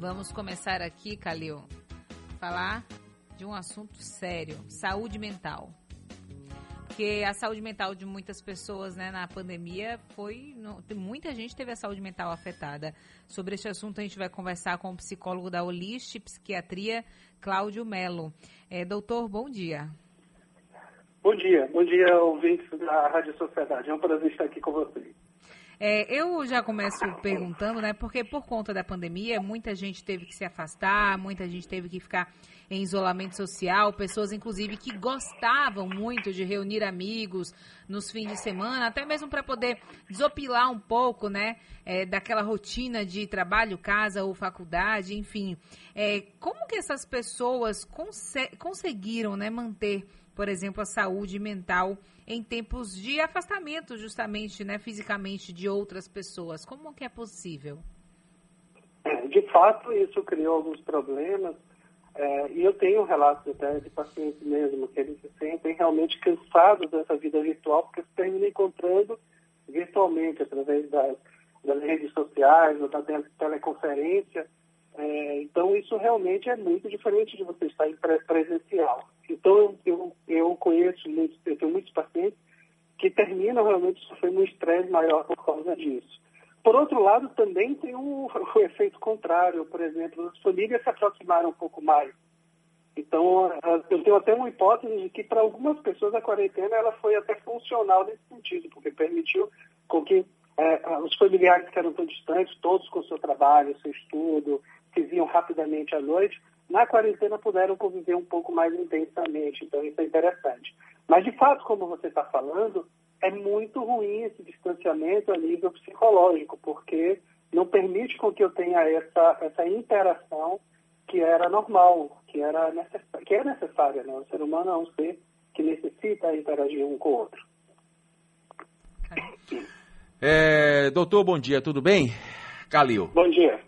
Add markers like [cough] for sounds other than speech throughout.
Vamos começar aqui, Calil, falar de um assunto sério, saúde mental. Porque a saúde mental de muitas pessoas né, na pandemia foi. muita gente teve a saúde mental afetada. Sobre este assunto, a gente vai conversar com o psicólogo da Olist Psiquiatria, Cláudio Melo. É, doutor, bom dia. Bom dia, bom dia, ouvintes da Rádio Sociedade. É um prazer estar aqui com vocês. É, eu já começo perguntando, né? Porque por conta da pandemia, muita gente teve que se afastar, muita gente teve que ficar em isolamento social, pessoas inclusive que gostavam muito de reunir amigos nos fins de semana, até mesmo para poder desopilar um pouco, né? É, daquela rotina de trabalho, casa ou faculdade, enfim. É, como que essas pessoas conseguiram, né, manter por exemplo, a saúde mental em tempos de afastamento, justamente, né, fisicamente de outras pessoas. Como que é possível? É, de fato, isso criou alguns problemas. É, e eu tenho relatos até de pacientes mesmo, que eles se sentem realmente cansados dessa vida virtual, porque se terminam encontrando virtualmente, através das, das redes sociais ou da teleconferência. É, então, isso realmente é muito diferente de você estar em presencial. Então, eu, eu conheço muitos, eu tenho muitos pacientes que terminam realmente sofrendo um estresse maior por causa disso. Por outro lado, também tem o [laughs] efeito contrário, por exemplo, as famílias se aproximaram um pouco mais. Então, eu tenho até uma hipótese de que para algumas pessoas a quarentena ela foi até funcional nesse sentido, porque permitiu com que é, os familiares que eram tão distantes, todos com seu trabalho, seu estudo, se viam rapidamente à noite, na quarentena puderam conviver um pouco mais intensamente. Então, isso é interessante. Mas, de fato, como você está falando, é muito ruim esse distanciamento a nível psicológico, porque não permite com que eu tenha essa, essa interação que era normal, que, era necess... que é necessária. Né? O ser humano é um ser que necessita interagir um com o outro. É, doutor, bom dia, tudo bem? Calil. Bom dia.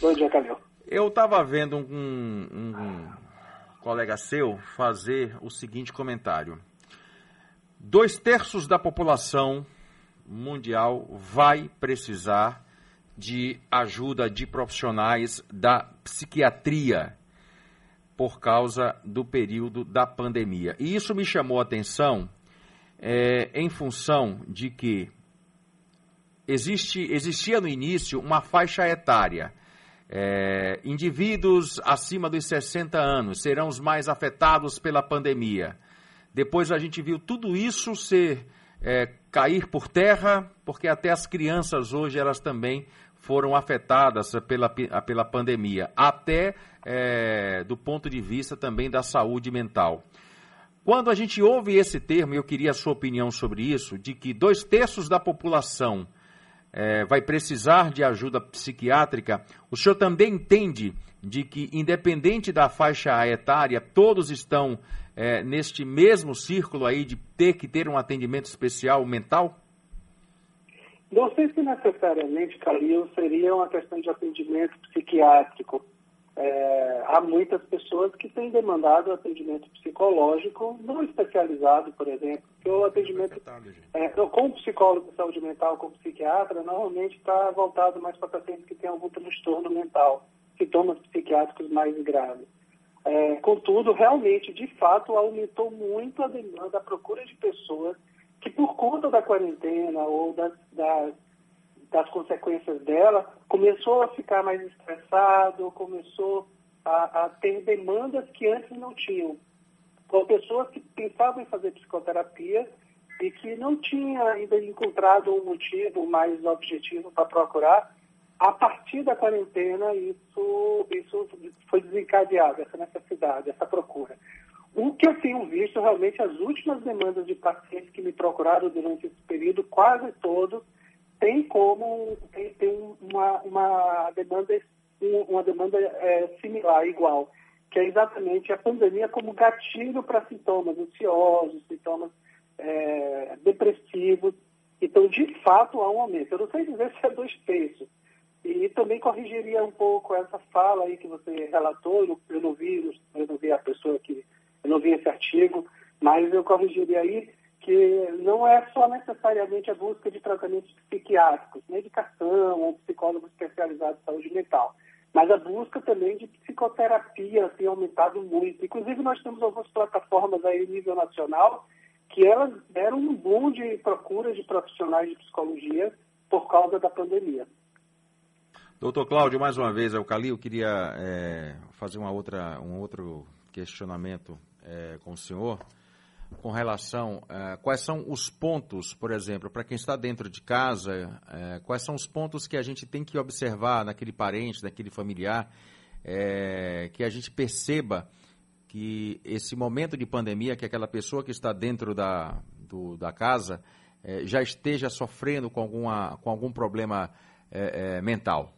Bom dia, Calil. Eu estava vendo um, um, um, colega seu fazer o seguinte comentário. Dois terços da população mundial vai precisar de ajuda de profissionais da psiquiatria por causa do período da pandemia. E isso me chamou a atenção é, em função de que existe, existia no início uma faixa etária é, indivíduos acima dos 60 anos serão os mais afetados pela pandemia. Depois a gente viu tudo isso ser é, cair por terra, porque até as crianças hoje elas também foram afetadas pela, pela pandemia, até é, do ponto de vista também da saúde mental. Quando a gente ouve esse termo, eu queria a sua opinião sobre isso, de que dois terços da população é, vai precisar de ajuda psiquiátrica, o senhor também entende de que, independente da faixa etária, todos estão é, neste mesmo círculo aí de ter que ter um atendimento especial mental? Não sei se necessariamente, Calil, seria uma questão de atendimento psiquiátrico. É, há muitas pessoas que têm demandado atendimento psicológico não especializado, por exemplo, porque o atendimento é, com psicólogo de saúde mental, com psiquiatra, normalmente está voltado mais para pacientes que têm algum transtorno mental, sintomas psiquiátricos mais graves. É, contudo, realmente, de fato, aumentou muito a demanda, a procura de pessoas que, por conta da quarentena ou das, das das consequências dela, começou a ficar mais estressado, começou a, a ter demandas que antes não tinham. Com pessoas que pensavam em fazer psicoterapia e que não tinham ainda encontrado um motivo mais objetivo para procurar, a partir da quarentena isso, isso foi desencadeado, essa necessidade, essa procura. O que eu tenho visto realmente, as últimas demandas de pacientes que me procuraram durante esse período, quase todos, tem como tem, tem uma, uma demanda uma demanda é, similar, igual, que é exatamente a pandemia como gatilho para sintomas ansiosos, sintomas é, depressivos. Então, de fato, há um aumento. Eu não sei dizer [laughs] se é dois terços. E também corrigiria um pouco essa fala aí que você relatou, eu não vi, eu não vi a pessoa que, eu não vi esse artigo, mas eu corrigiria aí que não é só necessariamente a busca de tratamentos psiquiátricos, medicação ou psicólogo especializado em saúde mental, Mas a busca também de psicoterapia tem aumentado muito. Inclusive, nós temos algumas plataformas aí nível nacional que elas deram um boom de procura de profissionais de psicologia por causa da pandemia. Doutor Cláudio, mais uma vez, é o Calil, queria é, fazer uma outra, um outro questionamento é, com o senhor com relação a é, quais são os pontos, por exemplo, para quem está dentro de casa, é, quais são os pontos que a gente tem que observar naquele parente, naquele familiar, é, que a gente perceba que esse momento de pandemia, que aquela pessoa que está dentro da, do, da casa já esteja sofrendo com, alguma, com algum problema mental.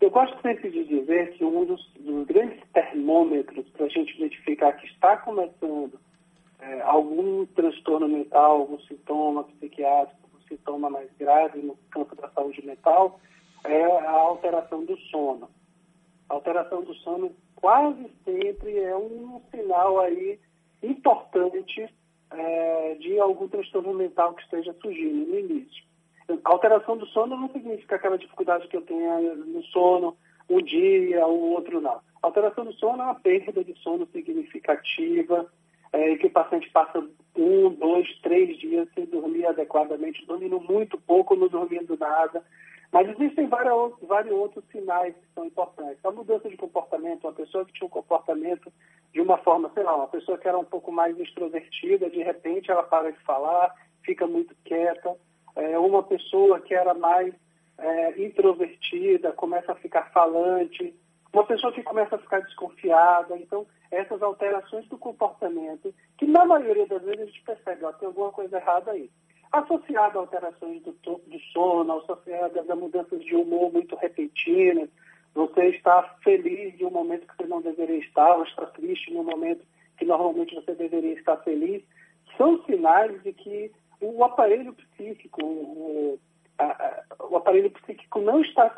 Eu gosto sempre de dizer que um dos, dos grandes termômetros para a gente identificar que está começando é, algum transtorno mental, algum sintoma psiquiátrico, um sintoma mais grave no campo da saúde mental, é a alteração do sono. A alteração do sono quase sempre é um sinal aí importante é, de algum transtorno mental que esteja surgindo no início. Alteração do sono não significa aquela dificuldade que eu tenha no sono um dia, o outro não. Alteração do sono é uma perda de sono significativa, é, que o paciente passa um, dois, três dias sem dormir adequadamente, dormindo muito pouco, não dormindo nada. Mas existem vários, vários outros sinais que são importantes. A mudança de comportamento, uma pessoa que tinha um comportamento de uma forma, sei lá, uma pessoa que era um pouco mais extrovertida, de repente ela para de falar, fica muito quieta é, uma pessoa que era mais é, introvertida começa a ficar falante, uma pessoa que começa a ficar desconfiada. Então, essas alterações do comportamento, que na maioria das vezes a gente percebe, ó, tem alguma coisa errada aí. Associada a alterações do, do sono, associada a mudanças de humor muito repentinas, você está feliz de um momento que você não deveria estar, ou está triste no momento que normalmente você deveria estar feliz, são sinais de que o aparelho psíquico, o, a, o aparelho psíquico não está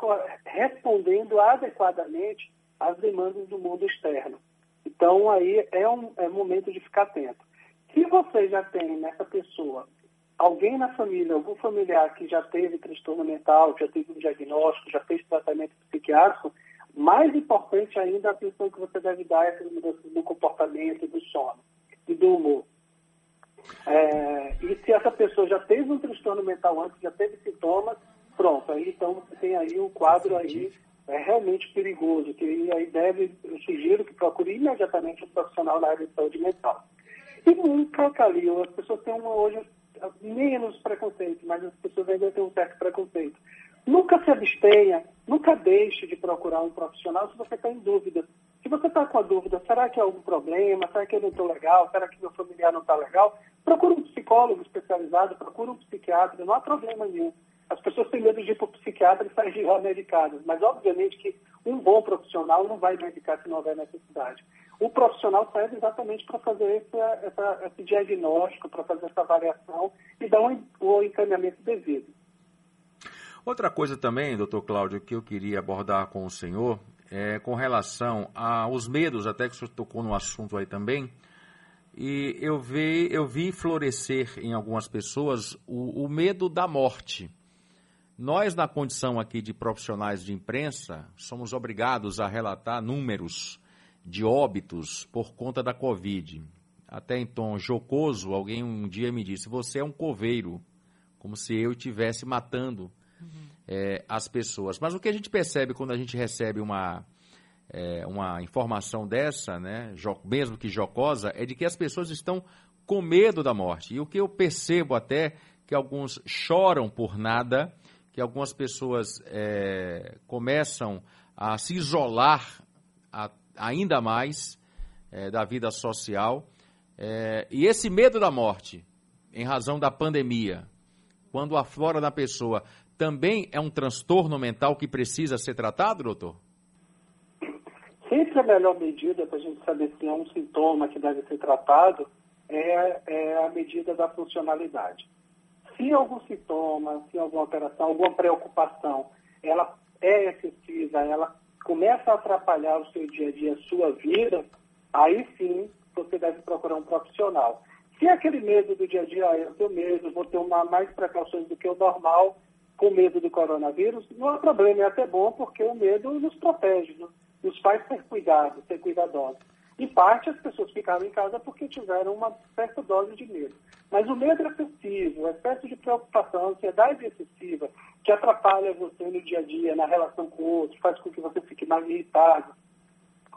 respondendo adequadamente às demandas do mundo externo. Então, aí é um é momento de ficar atento. Se você já tem nessa pessoa alguém na família, algum familiar que já teve transtorno mental, já teve um diagnóstico, já fez tratamento psiquiátrico, mais importante ainda a atenção que você deve dar a essas mudanças do comportamento, do sono e do humor. É, e se essa pessoa já teve um transtorno mental antes, já teve sintomas, pronto, aí então você tem aí um quadro aí é realmente perigoso, que aí deve, eu sugiro que procure imediatamente um profissional na área de saúde mental. E nunca, Calil, as pessoas têm uma, hoje menos preconceito, mas as pessoas ainda têm um certo preconceito. Nunca se abstenha, nunca deixe de procurar um profissional se você está em dúvida. Se você está com a dúvida, será que é algum problema? Será que eu não estou legal? Será que meu familiar não está legal? Procura um psicólogo especializado, procura um psiquiatra, não há problema nenhum. As pessoas têm medo de ir para o psiquiatra e sair de lá medicadas, mas obviamente que um bom profissional não vai medicar se não houver necessidade. O profissional serve exatamente para fazer esse, essa, esse diagnóstico, para fazer essa avaliação e dar um, o encaminhamento devido. Outra coisa também, doutor Cláudio, que eu queria abordar com o senhor é, com relação aos medos, até que o senhor tocou no assunto aí também, e eu vi, eu vi florescer em algumas pessoas o, o medo da morte. Nós, na condição aqui de profissionais de imprensa, somos obrigados a relatar números de óbitos por conta da Covid. Até em tom jocoso, alguém um dia me disse: Você é um coveiro, como se eu estivesse matando uhum é, as pessoas. Mas o que a gente percebe quando a gente recebe uma, é, uma informação dessa, né, mesmo que jocosa, é de que as pessoas estão com medo da morte. E o que eu percebo até que alguns choram por nada, que algumas pessoas é, começam a se isolar a, ainda mais é, da vida social. É, e esse medo da morte, em razão da pandemia, quando aflora na pessoa, também é um transtorno mental que precisa ser tratado, doutor? Sempre a melhor medida para a gente saber se é um sintoma que deve ser tratado é, é a medida da funcionalidade. Se algum sintoma, se alguma alteração, alguma preocupação, ela é excessiva, ela começa a atrapalhar o seu dia a dia, a sua vida, aí sim você deve procurar um profissional. Se é aquele medo do dia a dia, ah, eu tenho medo, vou ter uma, mais precauções do que o normal, com medo do coronavírus, não é problema, é até bom, porque o medo nos protege, nos faz ter cuidado, ter cuidadosos. Em parte, as pessoas ficaram em casa porque tiveram uma certa dose de medo. Mas o medo excessivo, o excesso de preocupação, a ansiedade excessiva, que atrapalha você no dia a dia, na relação com o outro, faz com que você fique mais irritado,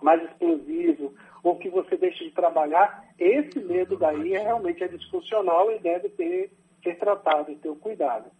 mais explosivo, ou que você deixe de trabalhar, esse medo daí é, realmente é disfuncional e deve ter, ser tratado e ter o cuidado.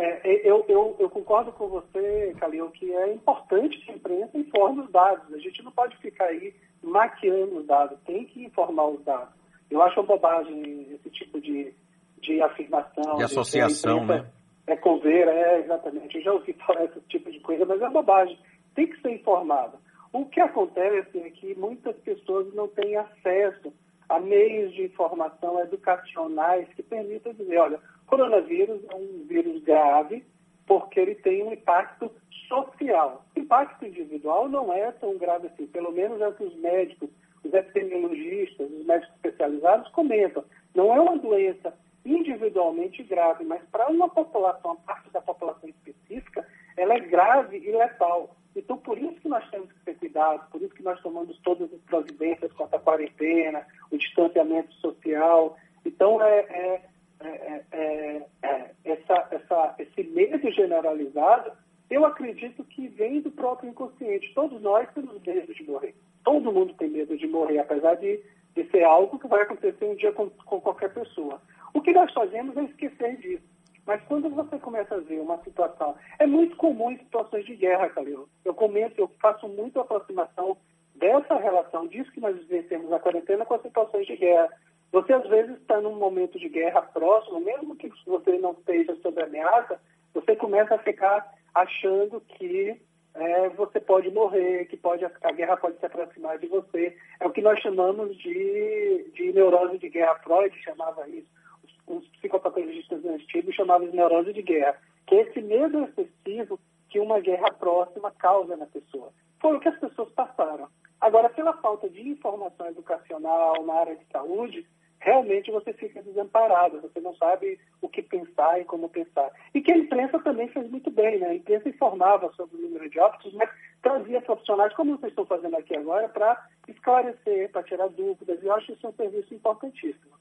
É, eu, eu, eu, concordo com você, Calil, que é importante que a imprensa informe os dados. A gente não pode ficar aí maquiando os dados, tem que informar os dados. Eu acho uma bobagem esse tipo de, de afirmação. De associação, de né? É coveira, é, exatamente. Eu já ouvi falar esse tipo de coisa, mas é bobagem. Tem que ser informado. O que acontece é que muitas pessoas não têm acesso a meios de informação educacionais que permitam dizer, olha, coronavírus é um vírus grave porque ele tem um impacto social. O impacto individual não é tão grave assim, pelo menos é o que os médicos, os epidemiologistas, os médicos especializados comentam. Não é uma doença individualmente grave, mas para uma população, uma parte da população específica, ela é grave e letal. Então, por isso que nós temos que ter cuidado, por isso que nós tomamos todas as providências quanto à quarentena, o distanciamento social. Então, é, é, é, é essa, essa, esse medo generalizado eu acredito que vem do próprio inconsciente. Todos nós temos medo de morrer. Todo mundo tem medo de morrer, apesar de, de ser algo que vai acontecer um dia com, com qualquer pessoa. O que nós fazemos é esquecer disso. Mas quando você começa a ver uma situação, é muito comum em situações de guerra, Calil. Eu comento, eu faço muito aproximação dessa relação, disso que nós vivenciamos na quarentena com as situações de guerra. Você às vezes está num momento de guerra próximo, mesmo que você não esteja sob ameaça, você começa a ficar achando que é, você pode morrer, que pode, a guerra pode se aproximar de você. É o que nós chamamos de, de neurose de guerra. Freud chamava isso. Os, os psicopatologistas antigos chamavam de neurose de guerra. Que é esse medo excessivo que uma guerra próxima causa na pessoa. Foi o que as pessoas passaram. Agora, pela falta de informação educacional na área de saúde, realmente você fica desamparado, você não sabe o que pensar e como pensar. E que a imprensa também fez muito bem, né? A imprensa informava sobre o número de óbitos, mas trazia profissionais, como vocês estão fazendo aqui agora, para esclarecer, para tirar dúvidas. E eu acho isso um serviço importantíssimo.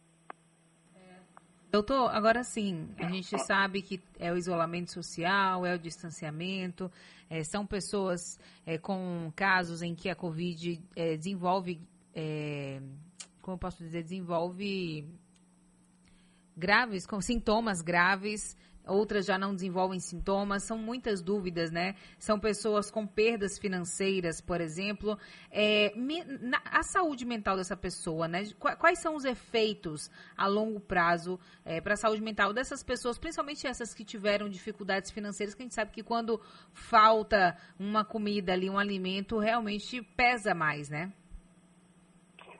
Doutor, agora sim, a gente sabe que é o isolamento social, é o distanciamento, é, são pessoas é, com casos em que a Covid é, desenvolve é, como eu posso dizer, desenvolve graves, com sintomas graves, outras já não desenvolvem sintomas, são muitas dúvidas, né? São pessoas com perdas financeiras, por exemplo. É, a saúde mental dessa pessoa, né? Quais são os efeitos a longo prazo é, para a saúde mental dessas pessoas, principalmente essas que tiveram dificuldades financeiras, que a gente sabe que quando falta uma comida ali, um alimento, realmente pesa mais, né?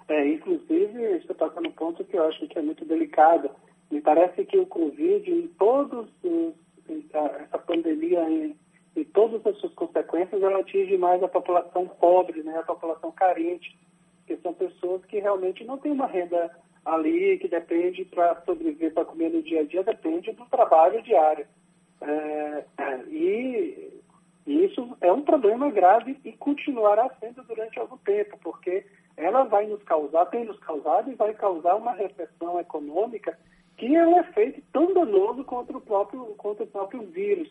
É, inclusive, você toca no ponto que eu acho que é muito delicado. Me parece que o Covid, em todos os, essa pandemia, em, em todas as suas consequências, ela atinge mais a população pobre, né, a população carente, que são pessoas que realmente não têm uma renda ali, que depende para sobreviver, para comer no dia a dia, depende do trabalho diário. É, e, e isso é um problema grave e continuará sendo durante algum tempo, porque ela vai nos causar, tem nos causado e vai causar uma recessão econômica que é um efeito tão danoso contra o próprio, contra o próprio vírus,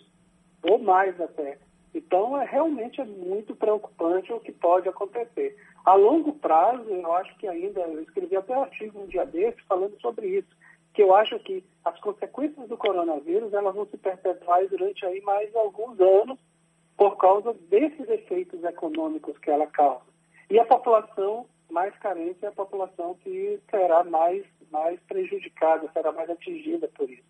ou mais até. Então, é, realmente é muito preocupante o que pode acontecer. A longo prazo, eu acho que ainda, eu escrevi até um artigo um dia desse falando sobre isso, que eu acho que as consequências do coronavírus elas vão se perpetuar durante aí mais alguns anos por causa desses efeitos econômicos que ela causa. E a população mais carente é a população que será mais, mais prejudicada, será mais atingida por isso.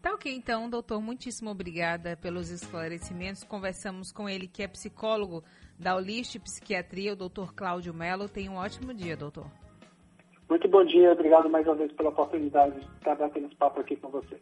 Tá ok, então, doutor, muitíssimo obrigada pelos esclarecimentos. Conversamos com ele, que é psicólogo da Olist Psiquiatria, o doutor Cláudio Melo. Tenha um ótimo dia, doutor. Muito bom dia, obrigado mais uma vez pela oportunidade de estar batendo esse papo aqui com você.